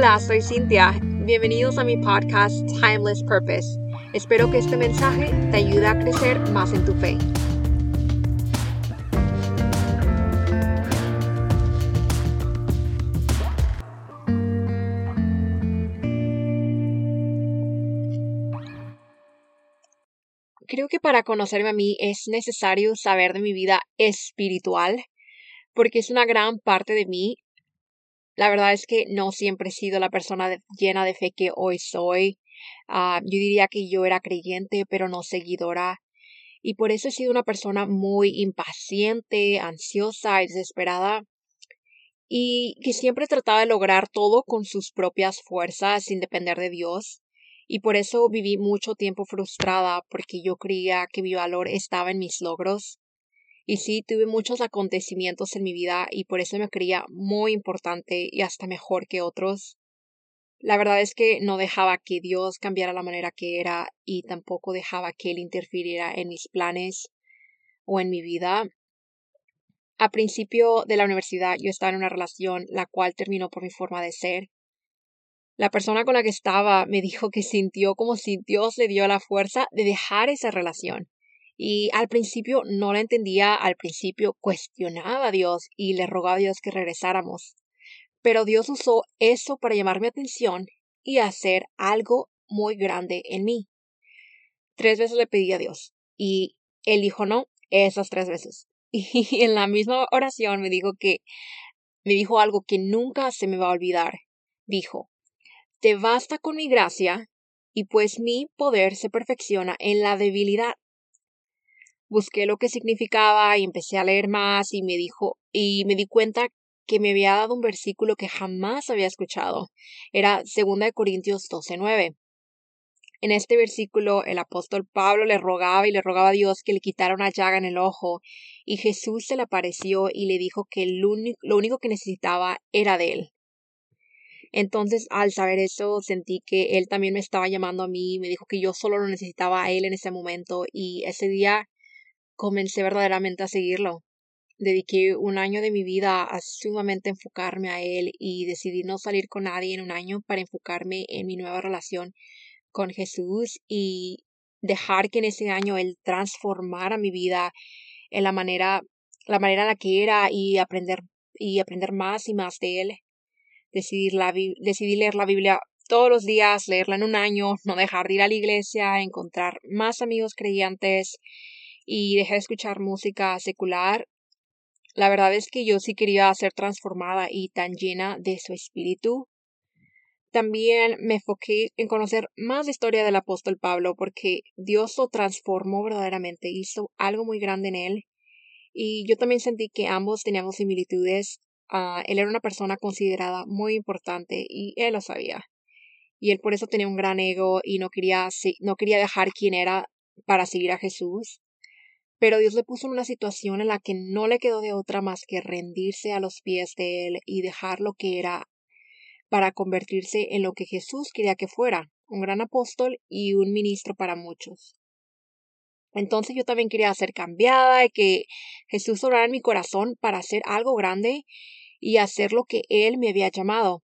Hola, soy Cintia. Bienvenidos a mi podcast Timeless Purpose. Espero que este mensaje te ayude a crecer más en tu fe. Creo que para conocerme a mí es necesario saber de mi vida espiritual, porque es una gran parte de mí la verdad es que no siempre he sido la persona llena de fe que hoy soy. Ah, yo diría que yo era creyente, pero no seguidora. Y por eso he sido una persona muy impaciente, ansiosa y desesperada. Y que siempre trataba de lograr todo con sus propias fuerzas sin depender de Dios. Y por eso viví mucho tiempo frustrada porque yo creía que mi valor estaba en mis logros y sí, tuve muchos acontecimientos en mi vida y por eso me creía muy importante y hasta mejor que otros. La verdad es que no dejaba que Dios cambiara la manera que era y tampoco dejaba que Él interfiriera en mis planes o en mi vida. A principio de la universidad yo estaba en una relación la cual terminó por mi forma de ser. La persona con la que estaba me dijo que sintió como si Dios le dio la fuerza de dejar esa relación. Y al principio no la entendía, al principio cuestionaba a Dios y le rogaba a Dios que regresáramos. Pero Dios usó eso para llamar mi atención y hacer algo muy grande en mí. Tres veces le pedí a Dios y él dijo no esas tres veces. Y en la misma oración me dijo que me dijo algo que nunca se me va a olvidar. Dijo, te basta con mi gracia y pues mi poder se perfecciona en la debilidad busqué lo que significaba y empecé a leer más y me dijo y me di cuenta que me había dado un versículo que jamás había escuchado. Era 2 Corintios 12:9. En este versículo el apóstol Pablo le rogaba y le rogaba a Dios que le quitara una llaga en el ojo y Jesús se le apareció y le dijo que lo único que necesitaba era de él. Entonces, al saber eso, sentí que él también me estaba llamando a mí, me dijo que yo solo lo necesitaba a él en ese momento y ese día comencé verdaderamente a seguirlo. Dediqué un año de mi vida a sumamente enfocarme a él y decidí no salir con nadie en un año para enfocarme en mi nueva relación con Jesús y dejar que en ese año él transformara mi vida en la manera la manera en la que era y aprender y aprender más y más de él. Decidí, la, decidí leer la Biblia todos los días, leerla en un año, no dejar de ir a la iglesia, encontrar más amigos creyentes y dejé de escuchar música secular. La verdad es que yo sí quería ser transformada y tan llena de su espíritu. También me enfoqué en conocer más la historia del apóstol Pablo porque Dios lo transformó verdaderamente, hizo algo muy grande en él y yo también sentí que ambos teníamos similitudes. Ah, él era una persona considerada muy importante y él lo sabía. Y él por eso tenía un gran ego y no quería, no quería dejar quién era para seguir a Jesús. Pero Dios le puso en una situación en la que no le quedó de otra más que rendirse a los pies de Él y dejar lo que era para convertirse en lo que Jesús quería que fuera, un gran apóstol y un ministro para muchos. Entonces yo también quería ser cambiada y que Jesús obrara en mi corazón para hacer algo grande y hacer lo que Él me había llamado.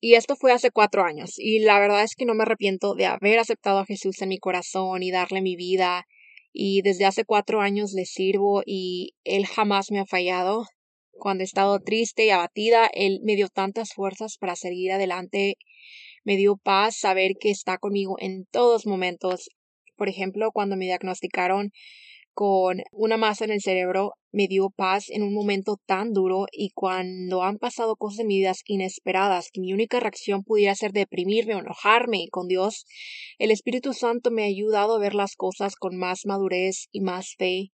Y esto fue hace cuatro años, y la verdad es que no me arrepiento de haber aceptado a Jesús en mi corazón y darle mi vida y desde hace cuatro años le sirvo y él jamás me ha fallado. Cuando he estado triste y abatida, él me dio tantas fuerzas para seguir adelante, me dio paz saber que está conmigo en todos momentos. Por ejemplo, cuando me diagnosticaron con una masa en el cerebro me dio paz en un momento tan duro y cuando han pasado cosas en mi vida inesperadas que mi única reacción pudiera ser deprimirme o enojarme con Dios, el Espíritu Santo me ha ayudado a ver las cosas con más madurez y más fe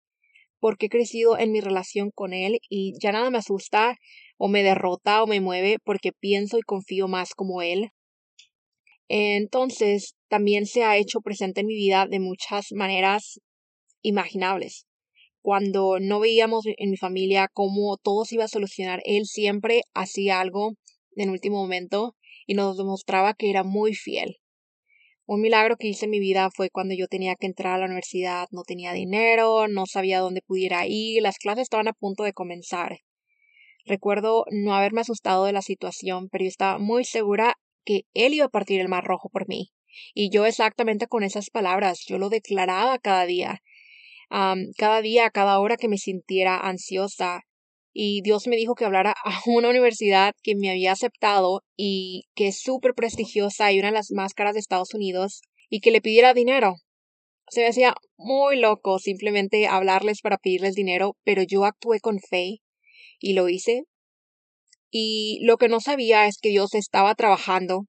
porque he crecido en mi relación con Él y ya nada me asusta o me derrota o me mueve porque pienso y confío más como Él. Entonces, también se ha hecho presente en mi vida de muchas maneras imaginables. Cuando no veíamos en mi familia cómo todo se iba a solucionar, él siempre hacía algo en último momento y nos demostraba que era muy fiel. Un milagro que hice en mi vida fue cuando yo tenía que entrar a la universidad, no tenía dinero, no sabía dónde pudiera ir, las clases estaban a punto de comenzar. Recuerdo no haberme asustado de la situación, pero yo estaba muy segura que Él iba a partir el mar rojo por mí. Y yo exactamente con esas palabras, yo lo declaraba cada día. Cada día, cada hora que me sintiera ansiosa. Y Dios me dijo que hablara a una universidad que me había aceptado y que es súper prestigiosa y una de las más caras de Estados Unidos y que le pidiera dinero. Se me hacía muy loco simplemente hablarles para pedirles dinero, pero yo actué con fe y lo hice. Y lo que no sabía es que Dios estaba trabajando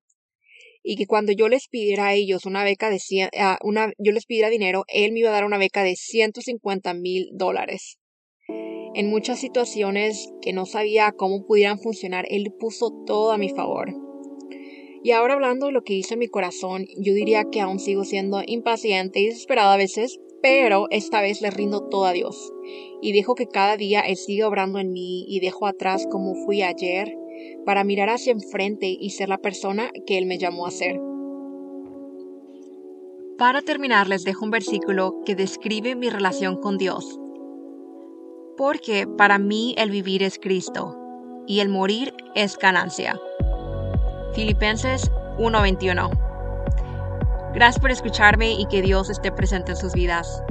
y que cuando yo les pidiera a ellos una beca de ah, una, yo les pidiera dinero, Él me iba a dar una beca de 150 mil dólares. En muchas situaciones que no sabía cómo pudieran funcionar, Él puso todo a mi favor. Y ahora hablando de lo que hizo en mi corazón, yo diría que aún sigo siendo impaciente y desesperada a veces, pero esta vez le rindo todo a Dios. Y dejo que cada día Él siga obrando en mí y dejo atrás como fui ayer para mirar hacia enfrente y ser la persona que Él me llamó a ser. Para terminar, les dejo un versículo que describe mi relación con Dios. Porque para mí el vivir es Cristo y el morir es ganancia. Filipenses 1:21. Gracias por escucharme y que Dios esté presente en sus vidas.